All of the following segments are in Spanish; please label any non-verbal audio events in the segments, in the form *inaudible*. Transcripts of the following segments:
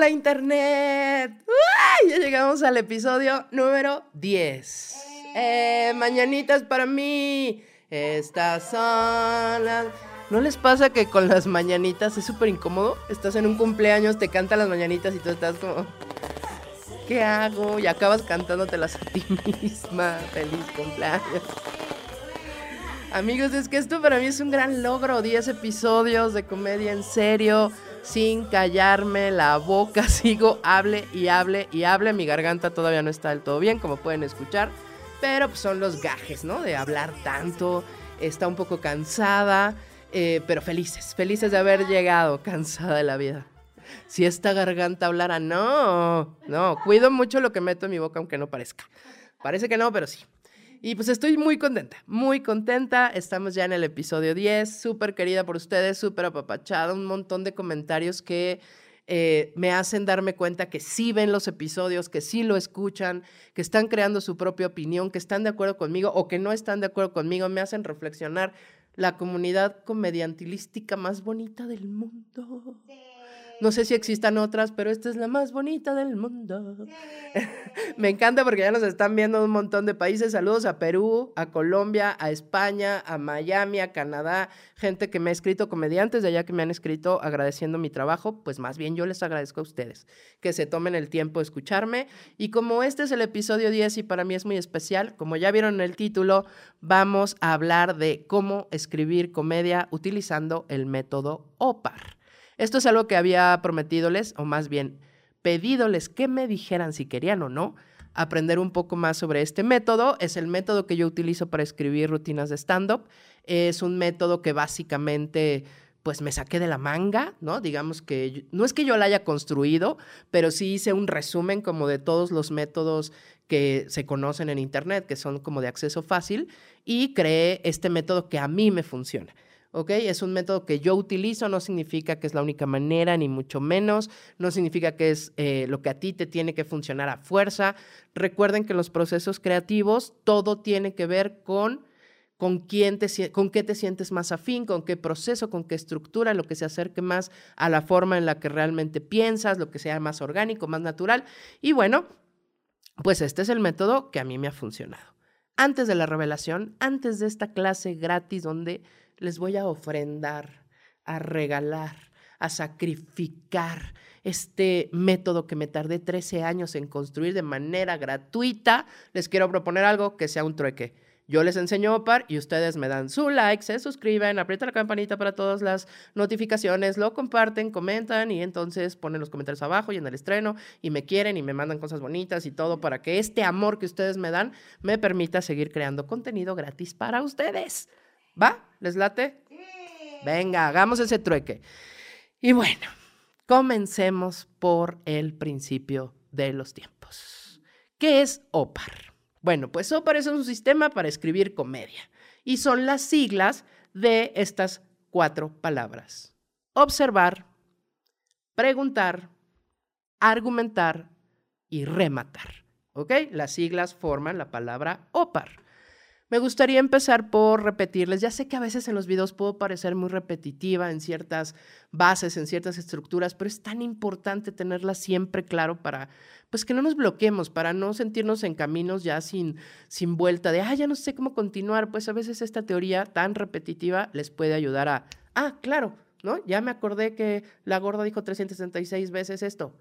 Hola Internet. Ya llegamos al episodio número 10. Eh, mañanitas para mí. Estas son las... ¿No les pasa que con las mañanitas es súper incómodo? Estás en un cumpleaños, te cantan las mañanitas y tú estás como... ¿Qué hago? Y acabas cantándotelas a ti *laughs* misma. Feliz cumpleaños. Amigos, es que esto para mí es un gran logro. 10 episodios de comedia en serio sin callarme la boca, *laughs* sigo, hable y hable y hable. Mi garganta todavía no está del todo bien, como pueden escuchar, pero pues, son los gajes, ¿no? De hablar tanto, está un poco cansada, eh, pero felices, felices de haber llegado, *laughs* cansada de la vida. Si esta garganta hablara, no, no, cuido mucho lo que meto en mi boca, aunque no parezca. Parece que no, pero sí. Y pues estoy muy contenta, muy contenta. Estamos ya en el episodio 10, súper querida por ustedes, súper apapachada, un montón de comentarios que eh, me hacen darme cuenta que sí ven los episodios, que sí lo escuchan, que están creando su propia opinión, que están de acuerdo conmigo o que no están de acuerdo conmigo, me hacen reflexionar la comunidad comediantilística más bonita del mundo. No sé si existan otras, pero esta es la más bonita del mundo. *laughs* Me encanta porque ya nos están viendo un montón de países. Saludos a Perú, a Colombia, a España, a Miami, a Canadá. Gente que me ha escrito, comediantes de allá que me han escrito agradeciendo mi trabajo. Pues más bien yo les agradezco a ustedes que se tomen el tiempo de escucharme. Y como este es el episodio 10 y para mí es muy especial, como ya vieron en el título, vamos a hablar de cómo escribir comedia utilizando el método OPAR. Esto es algo que había prometidoles, o más bien pedídoles que me dijeran si querían o no aprender un poco más sobre este método. Es el método que yo utilizo para escribir rutinas de stand-up. Es un método que básicamente pues me saqué de la manga, ¿no? Digamos que no es que yo la haya construido, pero sí hice un resumen como de todos los métodos que se conocen en Internet, que son como de acceso fácil, y creé este método que a mí me funciona. ¿Ok? Es un método que yo utilizo, no significa que es la única manera, ni mucho menos, no significa que es eh, lo que a ti te tiene que funcionar a fuerza. Recuerden que los procesos creativos, todo tiene que ver con con, quién te, con qué te sientes más afín, con qué proceso, con qué estructura, lo que se acerque más a la forma en la que realmente piensas, lo que sea más orgánico, más natural. Y bueno, pues este es el método que a mí me ha funcionado. Antes de la revelación, antes de esta clase gratis donde les voy a ofrendar, a regalar, a sacrificar este método que me tardé 13 años en construir de manera gratuita, les quiero proponer algo que sea un trueque. Yo les enseño OPAR y ustedes me dan su like, se suscriben, aprietan la campanita para todas las notificaciones, lo comparten, comentan y entonces ponen los comentarios abajo y en el estreno y me quieren y me mandan cosas bonitas y todo para que este amor que ustedes me dan me permita seguir creando contenido gratis para ustedes. ¿Va? ¿Les late? Venga, hagamos ese trueque. Y bueno, comencemos por el principio de los tiempos. ¿Qué es OPAR? Bueno, pues OPAR es un sistema para escribir comedia y son las siglas de estas cuatro palabras. Observar, preguntar, argumentar y rematar. ¿Ok? Las siglas forman la palabra OPAR. Me gustaría empezar por repetirles, ya sé que a veces en los videos puedo parecer muy repetitiva en ciertas bases, en ciertas estructuras, pero es tan importante tenerlas siempre claro para, pues que no nos bloqueemos, para no sentirnos en caminos ya sin, sin vuelta de, ah, ya no sé cómo continuar, pues a veces esta teoría tan repetitiva les puede ayudar a, ah, claro, ¿no? Ya me acordé que la gorda dijo 366 veces esto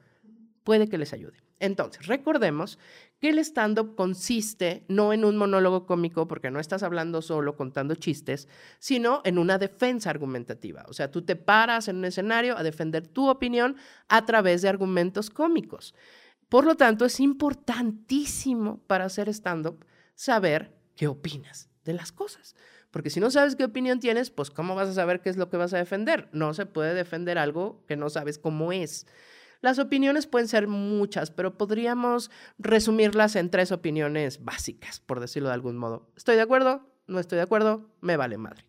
puede que les ayude. Entonces, recordemos que el stand-up consiste no en un monólogo cómico, porque no estás hablando solo contando chistes, sino en una defensa argumentativa. O sea, tú te paras en un escenario a defender tu opinión a través de argumentos cómicos. Por lo tanto, es importantísimo para hacer stand-up saber qué opinas de las cosas. Porque si no sabes qué opinión tienes, pues ¿cómo vas a saber qué es lo que vas a defender? No se puede defender algo que no sabes cómo es. Las opiniones pueden ser muchas, pero podríamos resumirlas en tres opiniones básicas, por decirlo de algún modo. ¿Estoy de acuerdo? ¿No estoy de acuerdo? Me vale madre.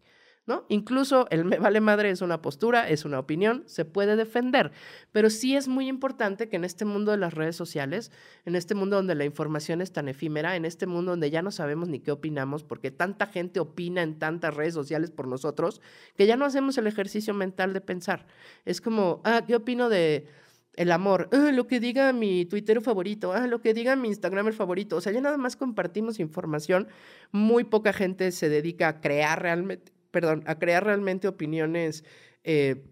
¿No? Incluso el me vale madre es una postura, es una opinión, se puede defender, pero sí es muy importante que en este mundo de las redes sociales, en este mundo donde la información es tan efímera, en este mundo donde ya no sabemos ni qué opinamos, porque tanta gente opina en tantas redes sociales por nosotros, que ya no hacemos el ejercicio mental de pensar. Es como, ah, ¿qué opino de el amor, ah, lo que diga mi Twitter favorito, ah, lo que diga mi Instagramer favorito. O sea, ya nada más compartimos información. Muy poca gente se dedica a crear realmente, perdón, a crear realmente opiniones eh,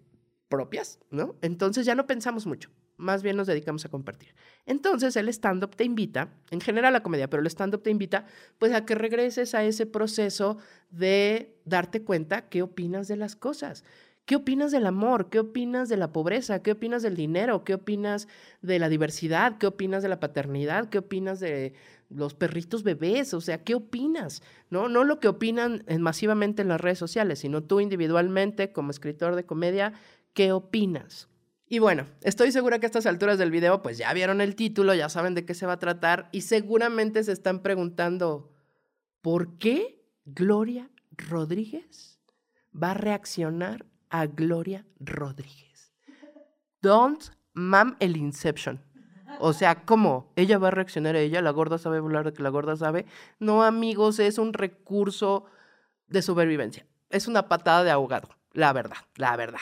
propias, ¿no? Entonces ya no pensamos mucho, más bien nos dedicamos a compartir. Entonces el stand-up te invita, en general la comedia, pero el stand-up te invita pues a que regreses a ese proceso de darte cuenta qué opinas de las cosas. ¿Qué opinas del amor? ¿Qué opinas de la pobreza? ¿Qué opinas del dinero? ¿Qué opinas de la diversidad? ¿Qué opinas de la paternidad? ¿Qué opinas de los perritos bebés? O sea, ¿qué opinas? No, no lo que opinan masivamente en las redes sociales, sino tú individualmente como escritor de comedia, ¿qué opinas? Y bueno, estoy segura que a estas alturas del video pues ya vieron el título, ya saben de qué se va a tratar y seguramente se están preguntando, ¿por qué Gloria Rodríguez va a reaccionar a Gloria Rodríguez. Don't mam el Inception. O sea, ¿cómo? ¿Ella va a reaccionar a ella? ¿La gorda sabe hablar de que la gorda sabe? No, amigos, es un recurso de supervivencia. Es una patada de ahogado, la verdad, la verdad.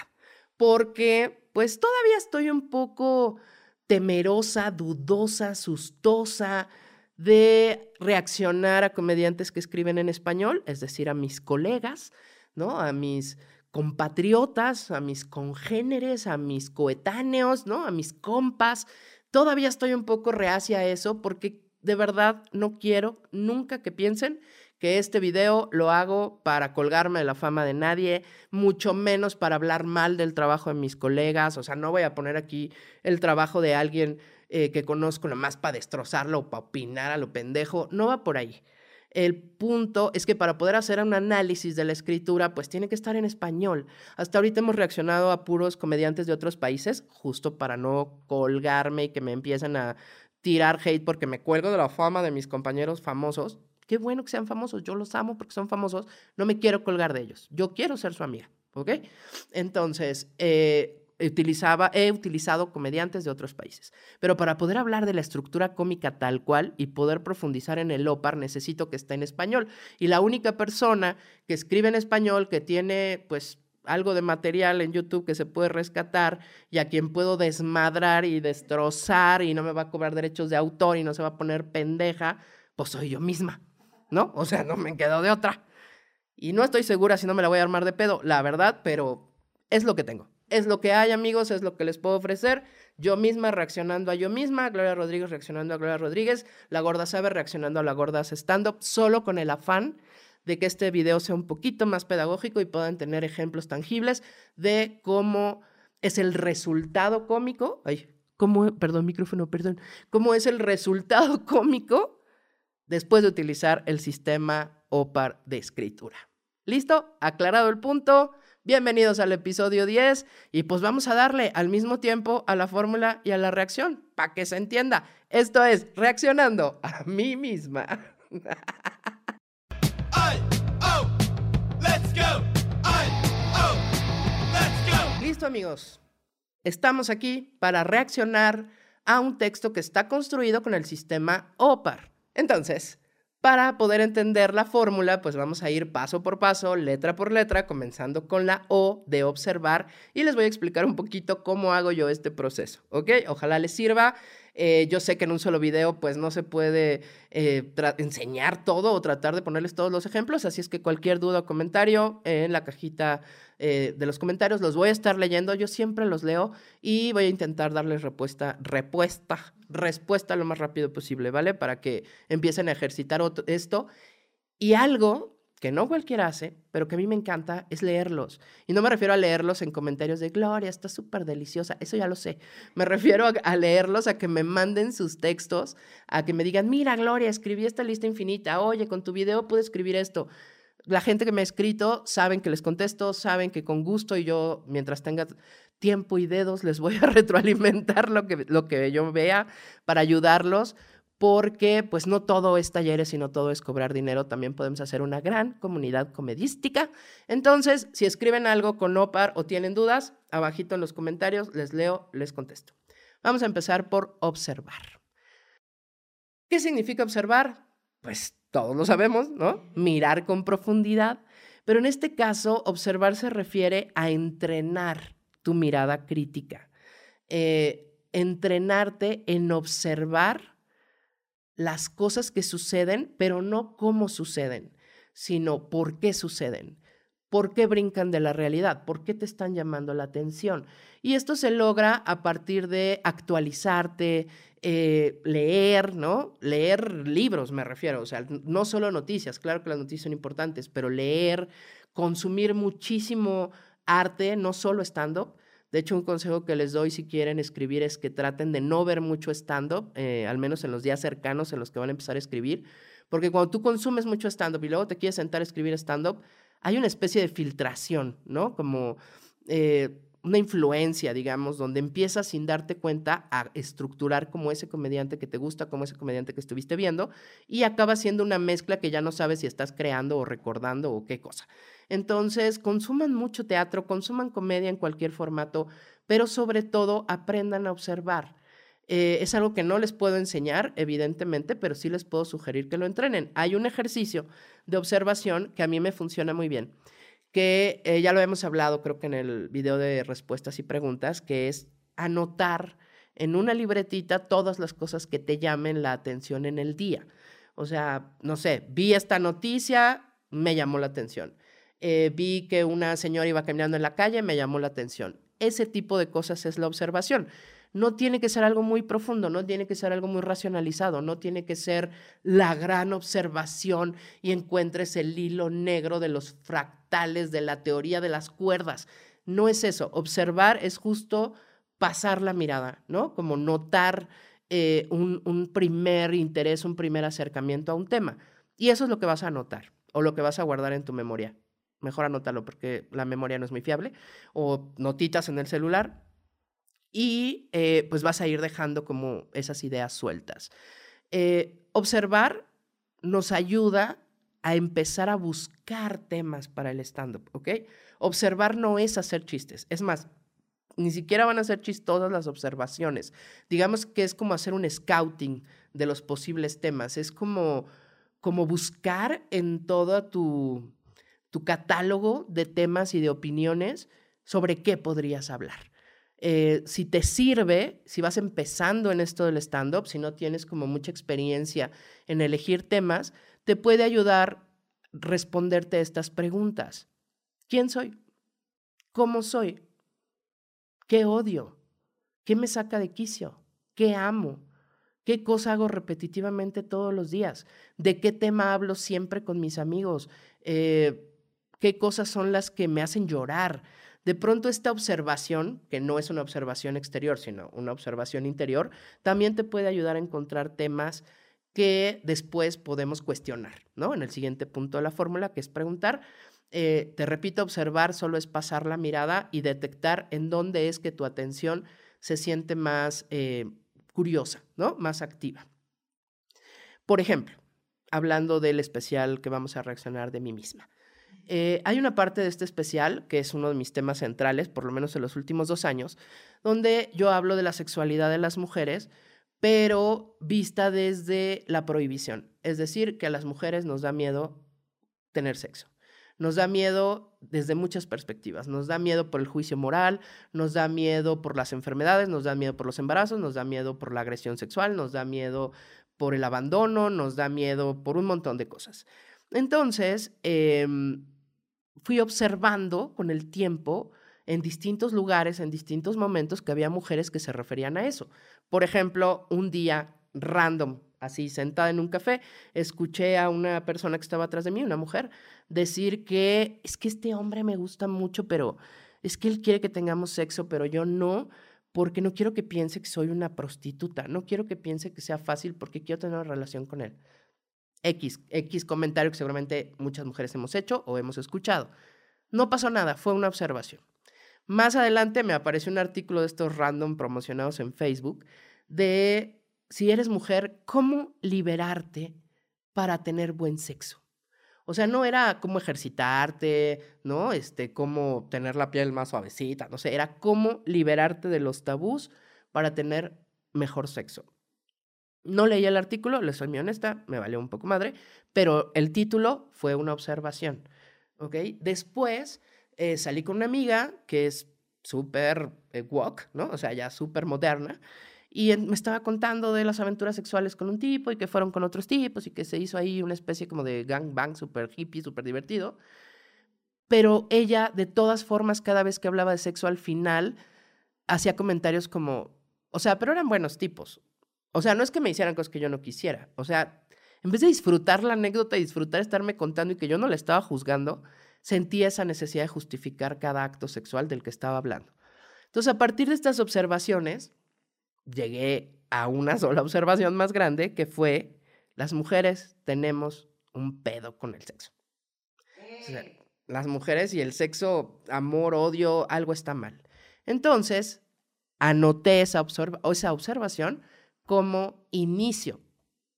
Porque, pues todavía estoy un poco temerosa, dudosa, sustosa de reaccionar a comediantes que escriben en español, es decir, a mis colegas, ¿no? A mis compatriotas, a mis congéneres, a mis coetáneos, ¿no? A mis compas. Todavía estoy un poco reacia a eso porque de verdad no quiero nunca que piensen que este video lo hago para colgarme de la fama de nadie, mucho menos para hablar mal del trabajo de mis colegas. O sea, no voy a poner aquí el trabajo de alguien eh, que conozco nomás para destrozarlo o para opinar a lo pendejo. No va por ahí. El punto es que para poder hacer un análisis de la escritura, pues tiene que estar en español. Hasta ahorita hemos reaccionado a puros comediantes de otros países, justo para no colgarme y que me empiecen a tirar hate porque me cuelgo de la fama de mis compañeros famosos. Qué bueno que sean famosos, yo los amo porque son famosos, no me quiero colgar de ellos, yo quiero ser su amiga, ¿ok? Entonces, eh, utilizaba, he utilizado comediantes de otros países. Pero para poder hablar de la estructura cómica tal cual y poder profundizar en el OPAR, necesito que esté en español. Y la única persona que escribe en español, que tiene pues algo de material en YouTube que se puede rescatar y a quien puedo desmadrar y destrozar y no me va a cobrar derechos de autor y no se va a poner pendeja, pues soy yo misma, ¿no? O sea, no me quedo de otra. Y no estoy segura si no me la voy a armar de pedo, la verdad, pero es lo que tengo. Es lo que hay, amigos, es lo que les puedo ofrecer. Yo misma reaccionando a yo misma, Gloria Rodríguez reaccionando a Gloria Rodríguez, la gorda sabe reaccionando a la gorda stand-up, solo con el afán de que este video sea un poquito más pedagógico y puedan tener ejemplos tangibles de cómo es el resultado cómico. Ay, cómo, perdón, micrófono, perdón. Cómo es el resultado *laughs* cómico después de utilizar el sistema OPAR de escritura. ¿Listo? Aclarado el punto. Bienvenidos al episodio 10 y pues vamos a darle al mismo tiempo a la fórmula y a la reacción para que se entienda. Esto es reaccionando a mí misma. *laughs* Listo amigos, estamos aquí para reaccionar a un texto que está construido con el sistema OPAR. Entonces, para poder entender la fórmula, pues vamos a ir paso por paso, letra por letra, comenzando con la O de observar y les voy a explicar un poquito cómo hago yo este proceso, ¿ok? Ojalá les sirva. Eh, yo sé que en un solo video pues no se puede eh, enseñar todo o tratar de ponerles todos los ejemplos, así es que cualquier duda o comentario en la cajita eh, de los comentarios los voy a estar leyendo, yo siempre los leo y voy a intentar darles respuesta, respuesta, respuesta lo más rápido posible, ¿vale? Para que empiecen a ejercitar esto. Y algo que no cualquiera hace, pero que a mí me encanta, es leerlos. Y no me refiero a leerlos en comentarios de Gloria, está súper deliciosa, eso ya lo sé. Me refiero a, leerlos, a que me manden sus textos, a que me digan, mira Gloria, escribí esta lista infinita, oye, con tu video pude escribir esto. La gente que me ha escrito saben que les contesto, saben que con gusto y yo, mientras tenga tiempo y dedos, les voy a *laughs* retroalimentar lo que, lo que yo vea para ayudarlos porque pues no todo es talleres, sino todo es cobrar dinero. También podemos hacer una gran comunidad comedística. Entonces, si escriben algo con OPAR o tienen dudas, abajito en los comentarios les leo, les contesto. Vamos a empezar por observar. ¿Qué significa observar? Pues todos lo sabemos, ¿no? Mirar con profundidad. Pero en este caso, observar se refiere a entrenar tu mirada crítica. Eh, entrenarte en observar las cosas que suceden, pero no cómo suceden, sino por qué suceden. ¿Por qué brincan de la realidad? ¿Por qué te están llamando la atención? Y esto se logra a partir de actualizarte, eh, leer, ¿no? Leer libros, me refiero, o sea, no solo noticias, claro que las noticias son importantes, pero leer, consumir muchísimo arte, no solo stand-up. De hecho, un consejo que les doy si quieren escribir es que traten de no ver mucho stand-up, eh, al menos en los días cercanos en los que van a empezar a escribir, porque cuando tú consumes mucho stand-up y luego te quieres sentar a escribir stand-up, hay una especie de filtración, ¿no? Como eh, una influencia, digamos, donde empiezas sin darte cuenta a estructurar como ese comediante que te gusta, como ese comediante que estuviste viendo, y acaba siendo una mezcla que ya no sabes si estás creando o recordando o qué cosa. Entonces, consuman mucho teatro, consuman comedia en cualquier formato, pero sobre todo aprendan a observar. Eh, es algo que no les puedo enseñar, evidentemente, pero sí les puedo sugerir que lo entrenen. Hay un ejercicio de observación que a mí me funciona muy bien, que eh, ya lo hemos hablado creo que en el video de respuestas y preguntas, que es anotar en una libretita todas las cosas que te llamen la atención en el día. O sea, no sé, vi esta noticia, me llamó la atención. Eh, vi que una señora iba caminando en la calle, me llamó la atención. Ese tipo de cosas es la observación no tiene que ser algo muy profundo, no tiene que ser algo muy racionalizado, no tiene que ser la gran observación y encuentres el hilo negro de los fractales de la teoría de las cuerdas. No es eso. Observar es justo pasar la mirada, ¿no? Como notar eh, un, un primer interés, un primer acercamiento a un tema. Y eso es lo que vas a notar o lo que vas a guardar en tu memoria. Mejor anótalo porque la memoria no es muy fiable. O notitas en el celular, y eh, pues vas a ir dejando como esas ideas sueltas. Eh, observar nos ayuda a empezar a buscar temas para el stand-up, ¿ok? Observar no es hacer chistes, es más, ni siquiera van a ser chistosas las observaciones. Digamos que es como hacer un scouting de los posibles temas, es como, como buscar en todo tu, tu catálogo de temas y de opiniones sobre qué podrías hablar. Eh, si te sirve, si vas empezando en esto del stand-up, si no tienes como mucha experiencia en elegir temas, te puede ayudar responderte estas preguntas. ¿Quién soy? ¿Cómo soy? ¿Qué odio? ¿Qué me saca de quicio? ¿Qué amo? ¿Qué cosa hago repetitivamente todos los días? ¿De qué tema hablo siempre con mis amigos? Eh, ¿Qué cosas son las que me hacen llorar? De pronto esta observación, que no es una observación exterior, sino una observación interior, también te puede ayudar a encontrar temas que después podemos cuestionar, ¿no? En el siguiente punto de la fórmula, que es preguntar. Eh, te repito, observar solo es pasar la mirada y detectar en dónde es que tu atención se siente más eh, curiosa, ¿no? Más activa. Por ejemplo, hablando del especial que vamos a reaccionar de mí misma. Eh, hay una parte de este especial, que es uno de mis temas centrales, por lo menos en los últimos dos años, donde yo hablo de la sexualidad de las mujeres, pero vista desde la prohibición. Es decir, que a las mujeres nos da miedo tener sexo. Nos da miedo desde muchas perspectivas. Nos da miedo por el juicio moral, nos da miedo por las enfermedades, nos da miedo por los embarazos, nos da miedo por la agresión sexual, nos da miedo por el abandono, nos da miedo por un montón de cosas. Entonces, em, fui observando con el tiempo en distintos lugares, en distintos momentos, que había mujeres que se referían a eso. Por ejemplo, un día random, así sentada en un café, escuché a una persona que estaba atrás de mí, una mujer, decir que es que este hombre me gusta mucho, pero es que él quiere que tengamos sexo, pero yo no, porque no quiero que piense que soy una prostituta, no quiero que piense que sea fácil porque quiero tener una relación con él. X, X comentario que seguramente muchas mujeres hemos hecho o hemos escuchado. No pasó nada, fue una observación. Más adelante me apareció un artículo de estos random promocionados en Facebook de si eres mujer, cómo liberarte para tener buen sexo. O sea, no era cómo ejercitarte, ¿no? Este, cómo tener la piel más suavecita, no sé, era cómo liberarte de los tabús para tener mejor sexo. No leí el artículo, le soy muy honesta, me valió un poco madre, pero el título fue una observación. ¿Ok? Después eh, salí con una amiga que es súper eh, ¿no? O sea, ya súper moderna. Y me estaba contando de las aventuras sexuales con un tipo y que fueron con otros tipos y que se hizo ahí una especie como de gangbang súper hippie, súper divertido. Pero ella, de todas formas, cada vez que hablaba de sexo al final, hacía comentarios como, o sea, pero eran buenos tipos. O sea, no es que me hicieran cosas que yo no quisiera. O sea, en vez de disfrutar la anécdota y disfrutar estarme contando y que yo no la estaba juzgando, sentía esa necesidad de justificar cada acto sexual del que estaba hablando. Entonces, a partir de estas observaciones, llegué a una *laughs* sola observación más grande, que fue, las mujeres tenemos un pedo con el sexo. las mujeres y el sexo, amor, odio, algo está mal. Entonces, anoté esa, esa observación como inicio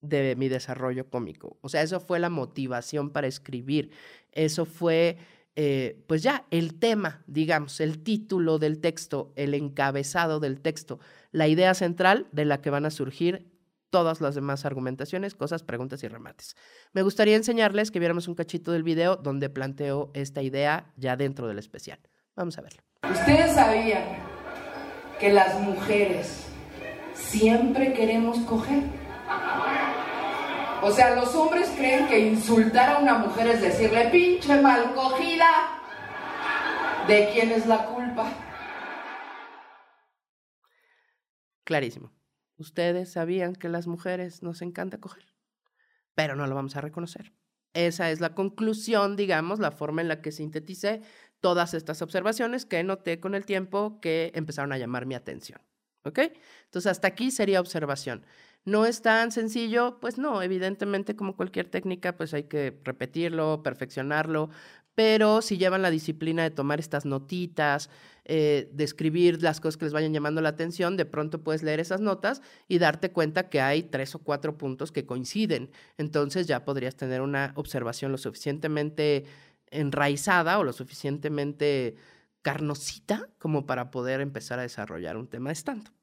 de mi desarrollo cómico. O sea, eso fue la motivación para escribir. Eso fue, eh, pues ya, el tema, digamos, el título del texto, el encabezado del texto, la idea central de la que van a surgir todas las demás argumentaciones, cosas, preguntas y remates. Me gustaría enseñarles que viéramos un cachito del video donde planteo esta idea ya dentro del especial. Vamos a verlo. Ustedes sabían que las mujeres siempre queremos coger. O sea, los hombres creen que insultar a una mujer es decirle pinche mal cogida. ¿De quién es la culpa? Clarísimo. Ustedes sabían que las mujeres nos encanta coger, pero no lo vamos a reconocer. Esa es la conclusión, digamos, la forma en la que sinteticé todas estas observaciones que noté con el tiempo que empezaron a llamar mi atención. ¿Ok? Entonces, hasta aquí sería observación. ¿No es tan sencillo? Pues no, evidentemente como cualquier técnica, pues hay que repetirlo, perfeccionarlo, pero si llevan la disciplina de tomar estas notitas, eh, las cosas que les vayan llamando la atención, de pronto puedes leer esas notas y darte cuenta que hay tres o cuatro puntos que coinciden. Entonces ya podrías tener una observación lo suficientemente enraizada o lo suficientemente carnosita como para poder empezar a desarrollar un tema de stand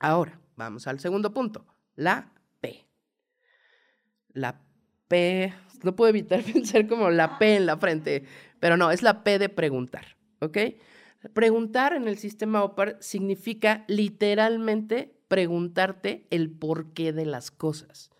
Ahora, vamos al segundo punto, la P. La P, no puedo evitar *laughs* pensar como la P en la frente, pero no, es la P de preguntar, ¿ok? Preguntar en el sistema OPAR significa literalmente preguntarte el porqué de las cosas,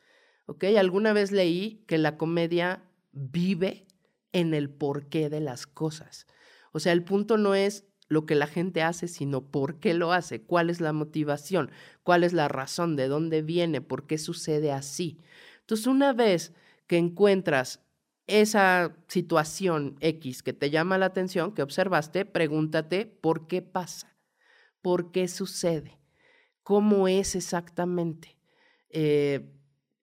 ¿ok? Alguna vez leí que la comedia vive en el porqué de las cosas. O sea, el punto no es lo que la gente hace, sino por qué lo hace, cuál es la motivación, cuál es la razón, de dónde viene, por qué sucede así. Entonces, una vez que encuentras esa situación X que te llama la atención, que observaste, pregúntate por qué pasa, por qué sucede, cómo es exactamente. Eh,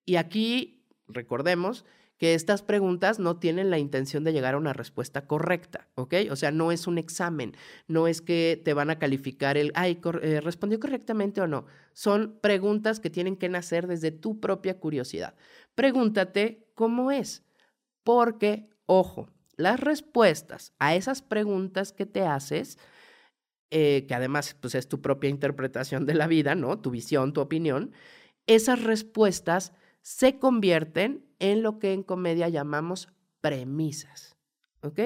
y aquí, recordemos, que estas preguntas no tienen la intención de llegar a una respuesta correcta, ¿ok? O sea, no es un examen, no es que te van a calificar el, ay, eh, respondió correctamente o no. Son preguntas que tienen que nacer desde tu propia curiosidad. Pregúntate cómo es, porque, ojo, las respuestas a esas preguntas que te haces, eh, que además pues, es tu propia interpretación de la vida, ¿no? Tu visión, tu opinión, esas respuestas se convierten en lo que en comedia llamamos premisas. ¿Ok?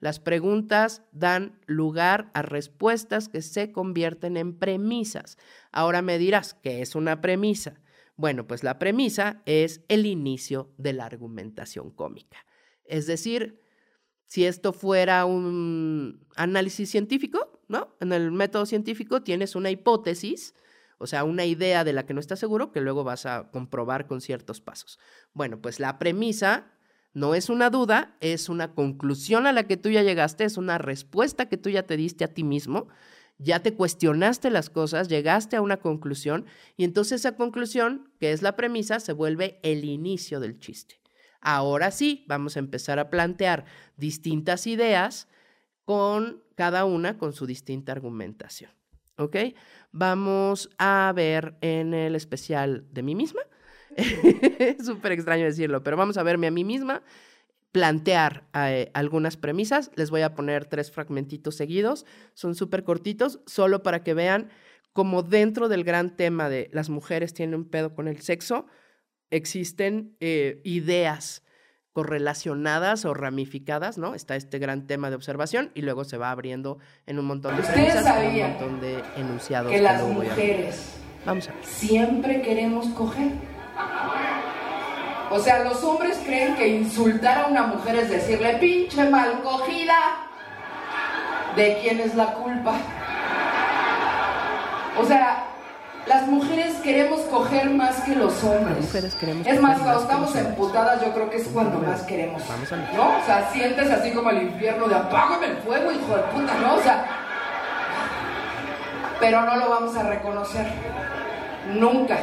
Las preguntas dan lugar a respuestas que se convierten en premisas. Ahora me dirás, ¿qué es una premisa? Bueno, pues la premisa es el inicio de la argumentación cómica. Es decir, si esto fuera un análisis científico, ¿no? En el método científico tienes una hipótesis o sea, una idea de la que no estás seguro que luego vas a comprobar con ciertos pasos. Bueno, pues la premisa no es una duda, es una conclusión a la que tú ya llegaste, es una respuesta que tú ya te diste a ti mismo, ya te cuestionaste las cosas, llegaste a una conclusión y entonces esa conclusión, que es la premisa, se vuelve el inicio del chiste. Ahora sí, vamos a empezar a plantear distintas ideas con cada una con su distinta argumentación. ¿Ok? Vamos a ver en el especial de mí misma. es *laughs* súper extraño decirlo, pero vamos a verme a mí misma, plantear eh, algunas premisas. Les voy a poner tres fragmentitos seguidos. Son súper cortitos, solo para que vean cómo dentro del gran tema de las mujeres tienen un pedo con el sexo, existen eh, ideas correlacionadas o ramificadas, ¿no? Está este gran tema de observación y luego se va abriendo en un montón de ¿Ustedes premisas, en un montón de enunciados. que las luego voy a- mujeres Vamos a ver. siempre queremos coger. O sea, los hombres creen que insultar a una mujer es decirle pinche mal cogida. ¿De quién es la culpa? O sea, las mujeres queremos coger más que los hombres. Las mujeres queremos es más, cuando estamos emputadas, yo creo que es cuando más queremos. Vamos a ver. ¿No? O sea, sientes así como el infierno de apágame el fuego, hijo de puta, ¿no? O sea, pero no lo vamos a reconocer. Nunca.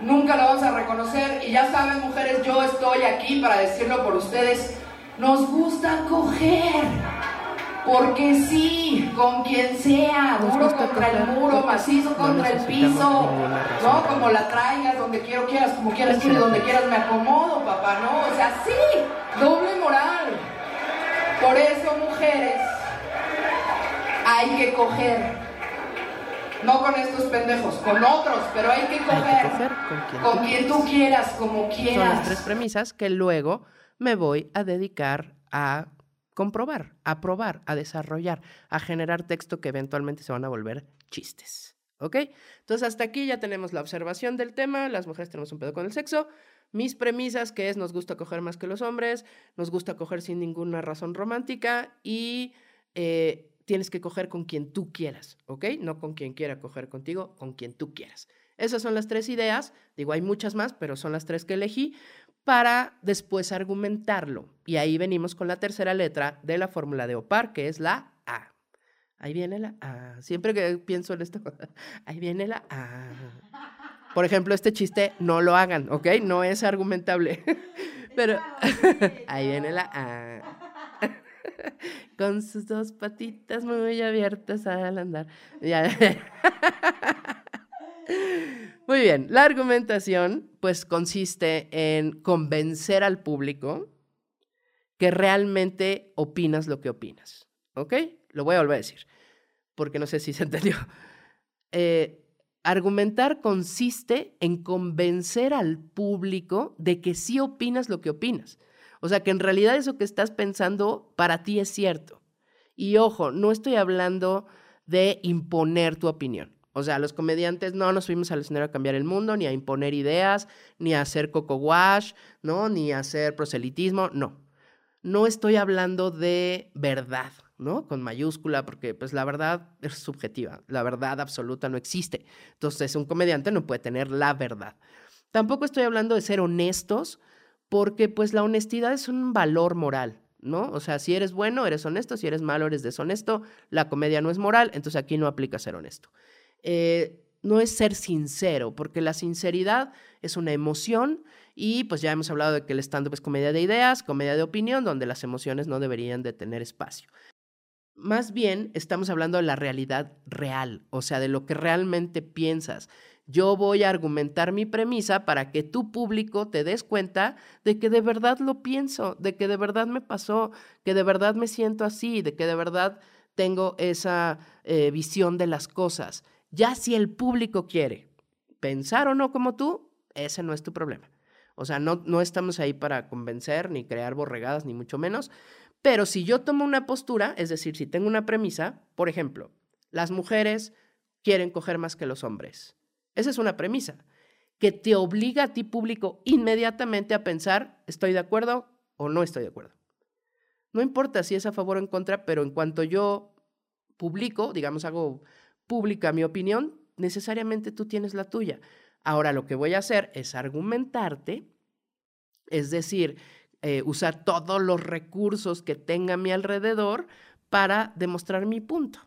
Nunca lo vamos a reconocer. Y ya saben, mujeres, yo estoy aquí para decirlo por ustedes. Nos gusta coger. Porque sí, con quien sea, duro contra el muro, macizo contra el piso, ¿no? Como la traigas, donde quiero quieras, como quieras, quiero, donde quieras me acomodo, papá, ¿no? O sea, sí, doble moral. Por eso, mujeres, hay que coger. No con estos pendejos, con otros, pero hay que Hay coger. que coger con quien Con tú quien tú quieras, como Son las quieras. tres premisas que luego me voy a dedicar a comprobar, a probar, a desarrollar, a generar texto que eventualmente se van a volver chistes. ¿Ok? Entonces hasta aquí ya tenemos la observación del tema, las mujeres tenemos un pedo con el sexo, mis premisas que es nos gusta coger más que los hombres, nos gusta coger sin ninguna razón romántica y eh, tienes que coger con quien tú quieras, ¿ok? No con quien quiera coger contigo, con quien tú quieras. Esas son las tres ideas, digo, hay muchas más, pero son las tres que elegí para después argumentarlo. Y ahí venimos con la tercera letra de la fórmula de OPAR, que es la A. Ahí viene la A. Siempre que pienso en esto, *laughs* ahí viene la A. Por ejemplo, este chiste no lo hagan, ¿ok? No es argumentable. *laughs* Pero *laughs* ahí viene la A. Con sus dos patitas muy abiertas al andar. Ya. Muy bien, la argumentación pues consiste en convencer al público que realmente opinas lo que opinas, ¿ok? Lo voy a volver a decir, porque no sé si se entendió. *laughs* Eh, argumentar consiste en convencer al público de que sí opinas lo que opinas. O sea, que en realidad eso que estás pensando para ti es cierto. Y ojo, no estoy hablando de imponer tu opinión. O sea, los comediantes no nos fuimos al escenario a cambiar el mundo, ni a imponer ideas, ni a hacer coco wash, ¿no? Ni a hacer proselitismo, no. No estoy hablando de verdad, ¿no? Con mayúscula, porque pues la verdad es subjetiva, la verdad absoluta no existe. Entonces, un comediante no puede tener la verdad. Tampoco estoy hablando de ser honestos, porque pues la honestidad es un valor moral, ¿no? O sea, si eres bueno, eres honesto, si eres malo, eres deshonesto, la comedia no es moral, entonces aquí no aplica ser honesto. Eh, no es ser sincero, porque la sinceridad es una emoción y pues ya hemos hablado de que el stand-up es comedia de ideas, comedia de opinión, donde las emociones no deberían de tener espacio. Más bien estamos hablando de la realidad real, o sea, de lo que realmente piensas. Yo voy a argumentar mi premisa para que tu público te des cuenta de que de verdad lo pienso, de que de verdad me pasó, que de verdad me siento así, de que de verdad tengo esa eh, visión de las cosas. Ya si el público quiere pensar o no como tú, ese no es tu problema. O sea, no, no estamos ahí para convencer, ni crear borregadas, ni mucho menos. Pero si yo tomo una postura, es decir, si tengo una premisa, por ejemplo, las mujeres quieren coger más que los hombres. Esa es una premisa que te obliga a ti público inmediatamente a pensar, ¿estoy de acuerdo o no estoy de acuerdo? No importa si es a favor o en contra, pero en cuanto yo publico, digamos, hago pública mi opinión, necesariamente tú tienes la tuya. Ahora lo que voy a hacer es argumentarte, es decir, eh, usar todos los recursos que tenga a mi alrededor para demostrar mi punto.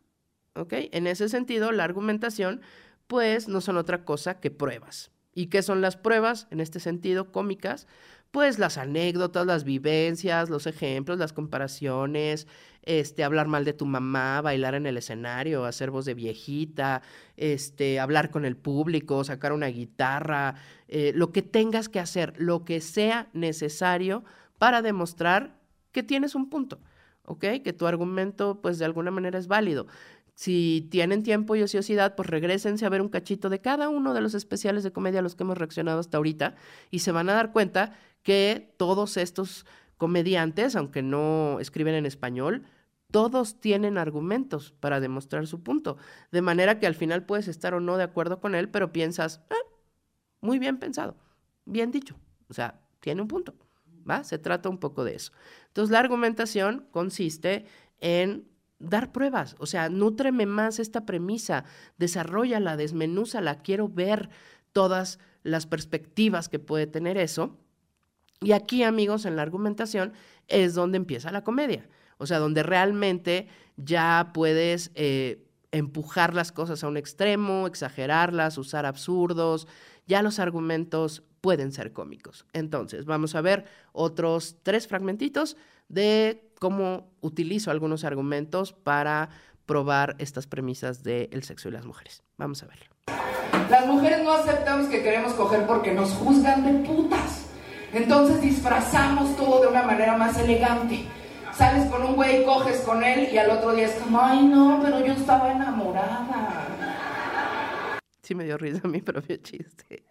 ¿Ok? En ese sentido, la argumentación, pues, no son otra cosa que pruebas. ¿Y qué son las pruebas en este sentido cómicas? Pues las anécdotas, las vivencias, los ejemplos, las comparaciones, este, hablar mal de tu mamá, bailar en el escenario, hacer voz de viejita, este, hablar con el público, sacar una guitarra, eh, lo que tengas que hacer, lo que sea necesario para demostrar que tienes un punto, ¿ok? Que tu argumento, pues, de alguna manera es válido. Si tienen tiempo y ociosidad, pues regresense a ver un cachito de cada uno de los especiales de comedia a los que hemos reaccionado hasta ahorita y se van a dar cuenta que todos estos comediantes, aunque no escriben en español, todos tienen argumentos para demostrar su punto. De manera que al final puedes estar o no de acuerdo con él, pero piensas, ah, muy bien pensado, bien dicho. O sea, tiene un punto. ¿Va? Se trata un poco de eso. Entonces, la argumentación consiste en dar pruebas, o sea, nútreme más esta premisa, desarrollala, desmenúzala, quiero ver todas las perspectivas que puede tener eso. Y aquí, amigos, en la argumentación es donde empieza la comedia, o sea, donde realmente ya puedes eh, empujar las cosas a un extremo, exagerarlas, usar absurdos, ya los argumentos pueden ser cómicos. Entonces, vamos a ver otros tres fragmentitos de cómo utilizo algunos argumentos para probar estas premisas del sexo y las mujeres. Vamos a verlo. Las mujeres no aceptamos que queremos coger porque nos juzgan de putas. Entonces disfrazamos todo de una manera más elegante. Sales con un güey, coges con él y al otro día es como, ay no, pero yo estaba enamorada. Sí me dio risa mi propio chiste.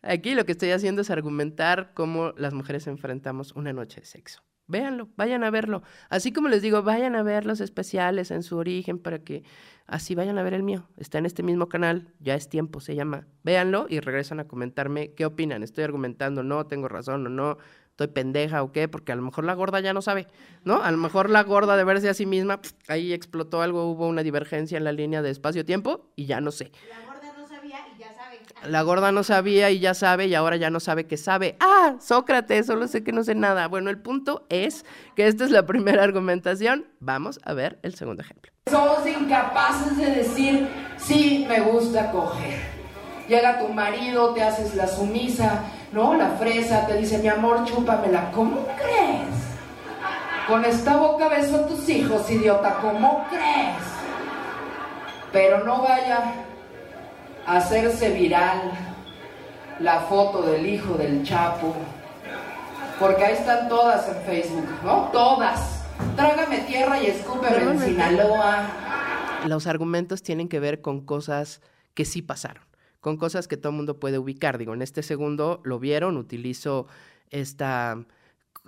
Aquí lo que estoy haciendo es argumentar cómo las mujeres enfrentamos una noche de sexo. Véanlo, vayan a verlo. Así como les digo, vayan a ver los especiales en su origen para que así vayan a ver el mío. Está en este mismo canal, ya es tiempo, se llama. Véanlo y regresan a comentarme qué opinan. Estoy argumentando, no, tengo razón o no, estoy pendeja o qué, porque a lo mejor la gorda ya no sabe, ¿no? A lo mejor la gorda de verse a sí misma, ahí explotó algo, hubo una divergencia en la línea de espacio-tiempo y ya no sé. La gorda no sabía y ya sabe y ahora ya no sabe que sabe. Ah, Sócrates, solo sé que no sé nada. Bueno, el punto es que esta es la *laughs* primera argumentación. Vamos a ver el segundo ejemplo. Somos incapaces de decir, sí, me gusta coger. Llega tu marido, te haces la sumisa, ¿no? La fresa, te dice, mi amor, chúpamela. ¿Cómo crees? Con esta boca beso a tus hijos, idiota, ¿cómo crees? Pero no vaya hacerse viral la foto del hijo del Chapo, porque ahí están todas en Facebook, ¿no? Todas. Trágame tierra y escúpeme en Sinaloa. Los argumentos tienen que ver con cosas que sí pasaron, con cosas que todo el mundo puede ubicar. Digo, en este segundo lo vieron, utilizo esta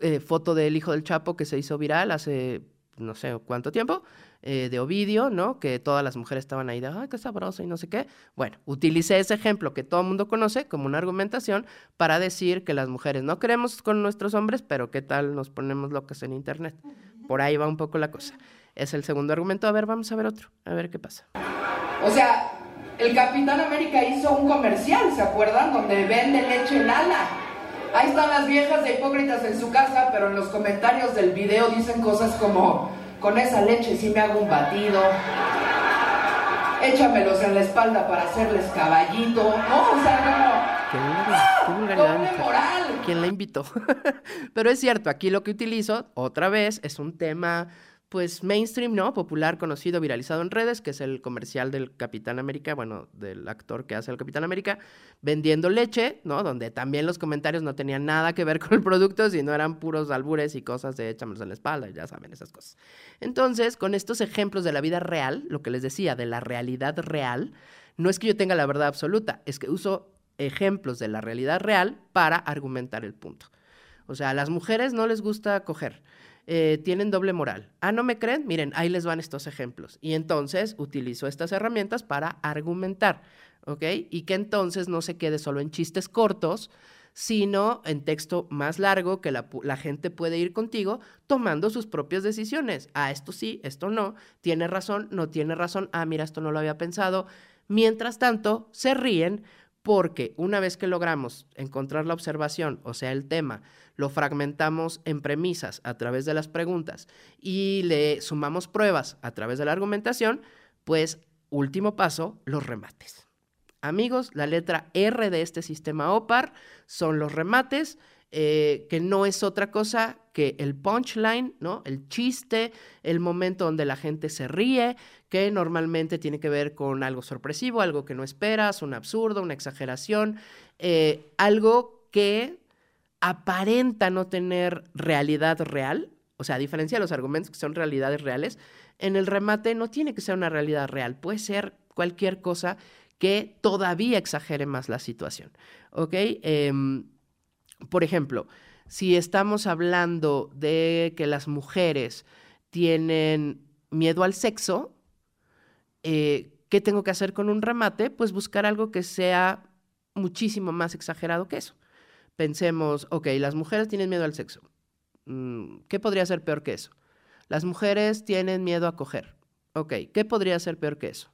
eh, foto del hijo del Chapo que se hizo viral hace no sé cuánto tiempo, eh, de Ovidio, ¿no? Que todas las mujeres estaban ahí de, ay, qué sabroso y no sé qué. Bueno, utilicé ese ejemplo que todo el mundo conoce como una argumentación para decir que las mujeres no queremos con nuestros hombres, pero qué tal nos ponemos locas en Internet. Por ahí va un poco la cosa. Es el segundo argumento. A ver, vamos a ver otro, a ver qué pasa. O sea, el Capitán América hizo un comercial, ¿se acuerdan? Donde vende leche en ala. Ahí están las viejas de hipócritas en su casa, pero en los comentarios del video dicen cosas como con esa leche sí me hago un batido. Échamelos en la espalda para hacerles caballito. No, o sea, no. Qué moral. ¿Quién la invitó? *laughs* Pero es cierto, aquí lo que utilizo, otra vez, es un tema pues mainstream, ¿no? Popular, conocido, viralizado en redes, que es el comercial del Capitán América, bueno, del actor que hace el Capitán América, vendiendo leche, ¿no? Donde también los comentarios no tenían nada que ver *laughs* con el producto, sino eran puros albures y cosas de échamelos en la espalda, ya saben, esas cosas. Entonces, con estos ejemplos de la vida real, lo que les decía, de la realidad real, no es que yo tenga la verdad absoluta, es que uso ejemplos de la realidad real para argumentar el punto. O sea, a las mujeres no les gusta coger eh, tienen doble moral. Ah, ¿no me creen? Miren, ahí les van estos ejemplos. Y entonces utilizo estas herramientas para argumentar, ¿ok? Y que entonces no se quede solo en chistes cortos, sino en texto más largo que la, la, gente puede ir contigo tomando sus propias decisiones. Ah, esto sí, esto no, tiene razón, no tiene razón, ah, mira, esto no lo había pensado. Mientras tanto, se ríen porque una vez que logramos encontrar la observación, o sea, el tema, lo fragmentamos en premisas a través de las preguntas y le sumamos pruebas a través de la argumentación, pues último paso, los remates. Amigos, la letra R de este sistema OPAR son los remates, eh, que no es otra cosa que el punchline, ¿no? El chiste, el momento donde la gente se ríe, que normalmente tiene que ver con algo sorpresivo, algo que no esperas, un absurdo, una exageración, eh, algo que aparenta no tener realidad real, o sea, a diferencia de los argumentos que son realidades reales, en el remate no tiene que ser una realidad real, puede ser cualquier cosa que todavía exagere más la situación. ¿Ok? Em, por ejemplo, si estamos hablando de que las mujeres tienen miedo al sexo, eh, ¿qué tengo que hacer con un remate? Pues buscar algo que sea muchísimo más exagerado que eso. Pensemos, ok, las mujeres tienen miedo al sexo. Mm, ¿Qué podría ser peor que eso? Las mujeres tienen miedo a coger. Ok, ¿qué podría ser peor que eso?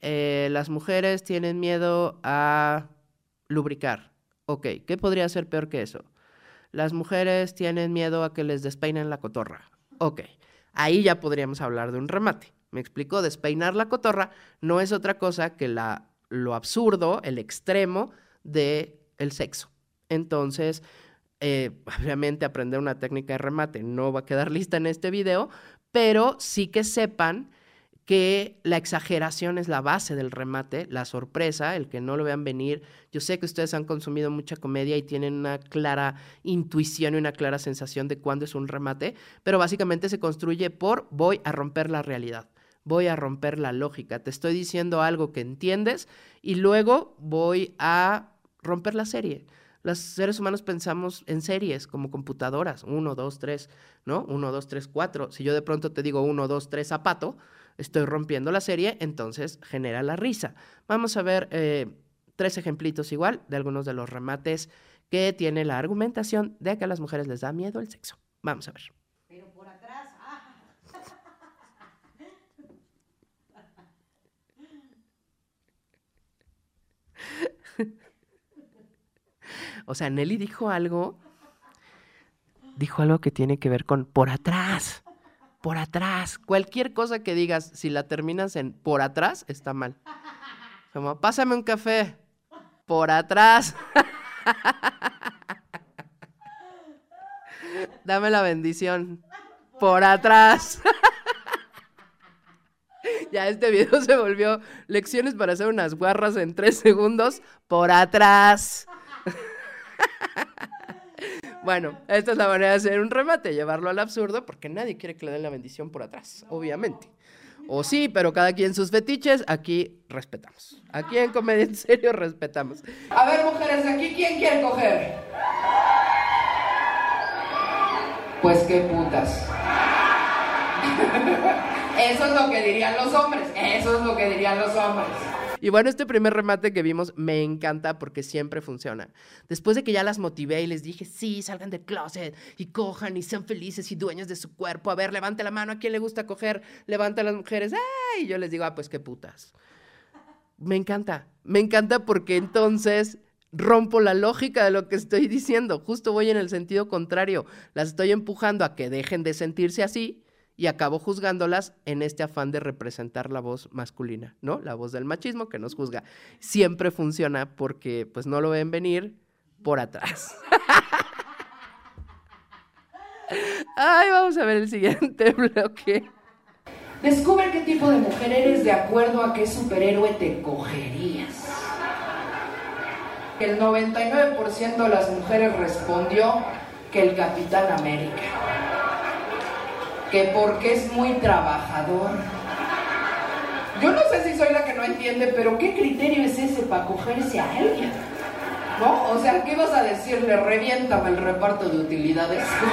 Eh, las mujeres tienen miedo a lubricar. Ok, ¿qué podría ser peor que eso? Las mujeres tienen miedo a que les despeinen la cotorra. Ok, ahí ya podríamos hablar de un remate. Me explico, despeinar la cotorra no es otra cosa que la, lo absurdo, el extremo de el sexo. Entonces, eh, *laughs* obviamente aprender una técnica de remate no va a quedar *laughs* lista en este video, pero sí que sepan que la exageración es la base del remate, la sorpresa, el que no lo vean venir. Yo sé que ustedes han consumido mucha comedia y tienen una clara intuición y una clara sensación de cuándo es un remate, pero básicamente se construye por voy a romper la realidad, voy a romper la lógica, te estoy diciendo algo que entiendes y luego voy a romper la serie. Los seres humanos pensamos en series como computadoras, uno, dos, tres, ¿no? Uno, dos, tres, cuatro. Si yo de pronto te digo uno, dos, tres, zapato, estoy rompiendo la serie, entonces genera la risa. Vamos a ver eh, tres ejemplitos igual de algunos de los remates que tiene la argumentación de que a las mujeres les da miedo el sexo. Vamos a ver. Pero por atrás. Ah. *laughs* o sea, Nelly dijo algo, dijo algo que tiene que ver con por atrás por atrás. Cualquier cosa que digas, si la terminas en por atrás, está mal. Como, pásame un café. Por atrás. *laughs* Dame la bendición. Por atrás. *laughs* ya este video se volvió lecciones para hacer unas guarras en tres segundos. Por atrás. Bueno, esta es la manera de hacer un remate, llevarlo al absurdo, porque nadie quiere que le den la bendición por atrás, obviamente. O sí, pero cada quien sus fetiches, aquí respetamos. Aquí en Comedia en Serio respetamos. A ver, mujeres, aquí quién quiere coger. Pues qué putas. *laughs* Eso es lo que dirían los hombres. Eso es lo que dirían los hombres. Y bueno, este primer remate que vimos me encanta porque siempre funciona. Después de que ya las motivé y les dije, sí, salgan del closet y cojan y sean felices y dueños de su cuerpo. A ver, levante la mano, ¿a quién le gusta coger? Levanta a las mujeres. ¡Ay! Y yo les digo, ah, pues qué putas. Me encanta, me encanta porque entonces rompo la lógica de lo que estoy diciendo. Justo voy en el sentido contrario. Las estoy empujando a que dejen de sentirse así y acabo juzgándolas en este afán de representar la voz masculina, ¿no? La voz del machismo que nos juzga. Siempre funciona porque pues no lo ven venir por atrás. Ay, vamos a ver el siguiente *laughs* bloque. Descubre qué tipo de mujer eres de acuerdo a qué superhéroe te cogerías. El 99% de las mujeres respondió que el Capitán América que porque es muy trabajador. Yo no sé si soy la que no entiende, pero ¿qué criterio es ese para cogerse a alguien? ¿No? O sea, ¿qué vas a decirle? Reviéntame el reparto de utilidades. Pues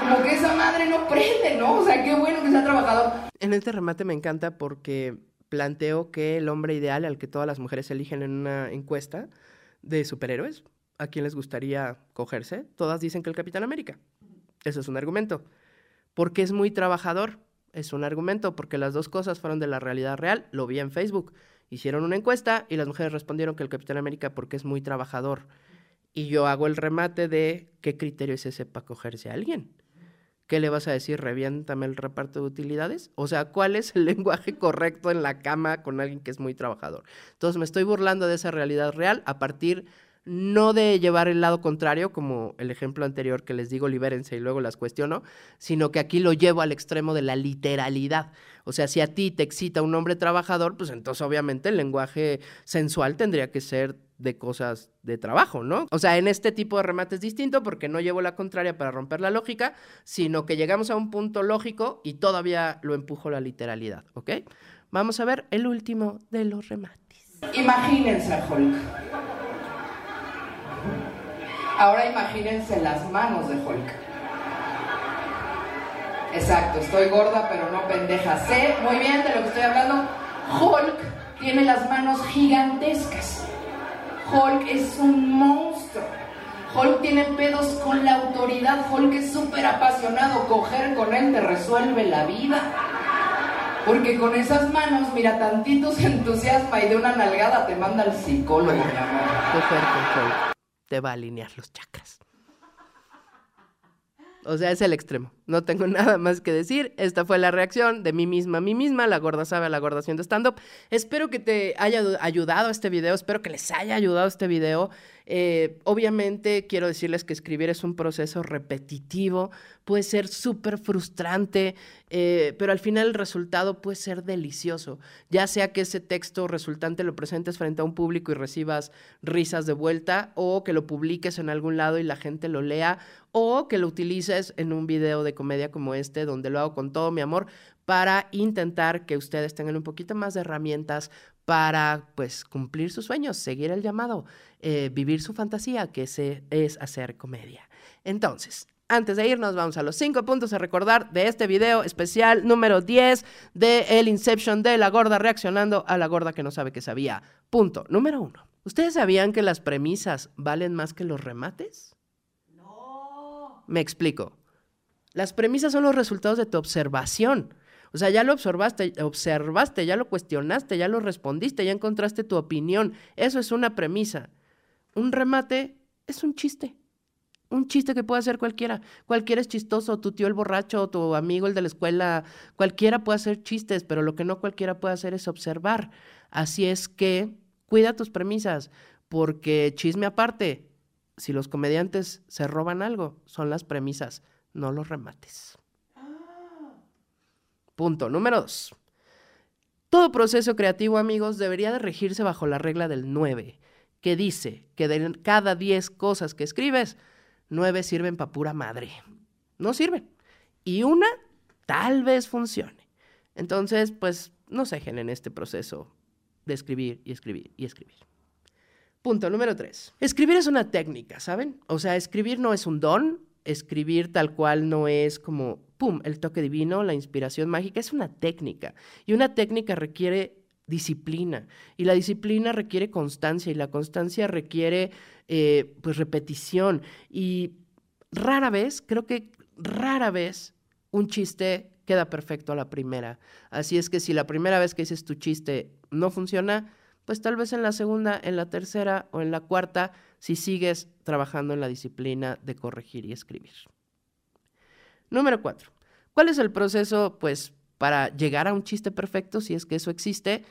Como que esa madre no prende, ¿no? O sea, qué bueno que sea trabajador. En este remate me encanta porque planteo que el hombre ideal al que todas las mujeres eligen en una encuesta de superhéroes, ¿a quién les gustaría cogerse? Todas dicen que el Capitán América. Eso es un argumento porque es muy trabajador. Es un argumento, porque las dos cosas fueron de la realidad real. Lo vi en Facebook. Hicieron una encuesta y las mujeres respondieron que el Capitán América porque es muy trabajador. Y yo hago el remate de qué criterio es ese para cogerse a alguien. ¿Qué le vas a decir? Reviéntame el reparto de utilidades. O sea, ¿cuál es el *laughs* lenguaje correcto en la cama con alguien que es muy trabajador? Entonces me estoy burlando de esa realidad real a partir no de llevar el lado contrario, como el ejemplo anterior que les digo, libérense y luego las cuestiono, sino que aquí lo llevo al extremo de la literalidad. O sea, si a ti te excita un hombre trabajador, pues entonces obviamente el lenguaje sensual tendría que ser de cosas de trabajo, ¿no? O sea, en este tipo de remate es distinto porque no llevo la contraria para romper la lógica, sino que llegamos a un punto lógico y todavía lo empujo la literalidad, ¿ok? Vamos a ver el último de los remates. Imagínense, Hulk Ahora imagínense las manos de Hulk. Exacto, estoy gorda pero no pendeja. Sé muy bien de lo que estoy hablando. Hulk tiene las manos gigantescas. Hulk es un monstruo. Hulk tiene pedos con la autoridad. Hulk es súper apasionado. Coger con él te resuelve la vida. Porque con esas manos, mira, tantito se entusiasma y de una nalgada te manda al psicólogo, mi amor. Te va a alinear los chakras. O sea, es el extremo. No tengo *laughs* nada más que decir. Esta fue la reacción de mí misma mí misma. La gorda sabe, la gorda haciendo stand-up. Espero que te haya ayudado este video. Espero que les haya ayudado este video. Eh, obviamente quiero decirles que escribir es un proceso repetitivo, puede ser súper frustrante, eh, pero al final el resultado puede ser delicioso, ya sea que ese texto resultante lo presentes frente a un público y recibas risas de vuelta, o que lo publiques en algún lado y la gente lo lea, o que lo utilices en un video de comedia como este, donde lo hago con todo mi amor, para intentar que ustedes tengan un poquito más de herramientas para pues cumplir sus sueños, seguir el llamado, eh, vivir su fantasía, que es hacer comedia. Entonces, antes de irnos, vamos a los cinco puntos a recordar de este video especial número 10 de El Inception de la gorda reaccionando a la gorda que no sabe que sabía. Punto número uno. ¿Ustedes sabían que las premisas valen más que los remates? No. Me explico. Las premisas son los resultados de tu observación. O sea, ya lo observaste, observaste, ya lo cuestionaste, ya lo respondiste, ya encontraste tu opinión. Eso es una premisa. Un remate es un chiste. Un chiste que puede hacer cualquiera. Cualquiera es chistoso, tu tío el borracho, tu amigo el de la escuela, cualquiera puede hacer chistes, pero lo que no cualquiera puede hacer es observar. Así es que cuida tus premisas, porque chisme aparte, si los comediantes se roban algo, son las premisas, no los remates. Punto número dos. Todo proceso creativo, amigos, debería de regirse bajo la regla del 9, que dice que de cada 10 cosas que escribes, 9 sirven para pura madre. No sirven. Y una tal vez funcione. Entonces, pues no se en este proceso de escribir y escribir y escribir. Punto número 3. Escribir es una técnica, ¿saben? O sea, escribir no es un don, escribir tal cual no es como, ¡pum!, el toque divino, la inspiración mágica, es una técnica. Y una técnica requiere disciplina. Y la disciplina requiere constancia y la constancia requiere, eh, pues, repetición. Y rara vez, creo que rara vez, un chiste queda perfecto a la primera. Así es que si la primera vez que dices tu chiste no funciona, pues tal vez en la segunda, en la tercera o en la cuarta si sigues trabajando en la disciplina de corregir y escribir. Número cuatro. ¿Cuál es el proceso, pues, para llegar a un chiste perfecto, si es que eso existe?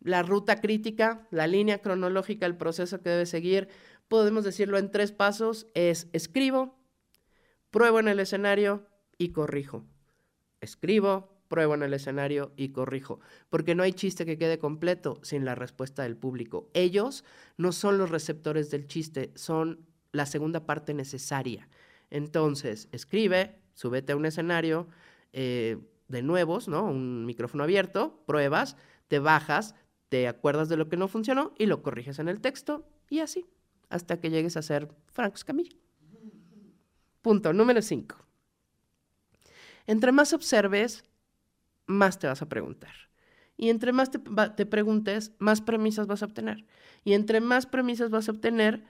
La ruta crítica, la línea cronológica, el proceso que debe seguir, podemos decirlo en tres pasos, es escribo, pruebo en el escenario y corrijo. Escribo, pruebo en el escenario y corrijo, porque no hay chiste que quede completo sin la respuesta del público. Ellos no son los receptores del chiste, son la segunda parte necesaria. Entonces, escribe, súbete a un escenario eh, de nuevos, ¿no? Un micrófono abierto, pruebas, te bajas, te acuerdas de lo que no funcionó y lo corriges en el texto y así, hasta que llegues a ser Franco Escamilla. Punto número 5. Entre más observes, más te vas a preguntar. Y entre más te, preguntes, más premisas vas a obtener. Y entre más premisas vas a obtener,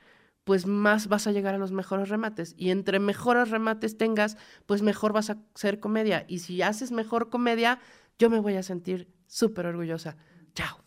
pues más vas a llegar a los mejores remates. Y entre mejores remates tengas, pues mejor vas a hacer comedia. Y si haces mejor comedia, yo me voy a sentir súper orgullosa. Chao.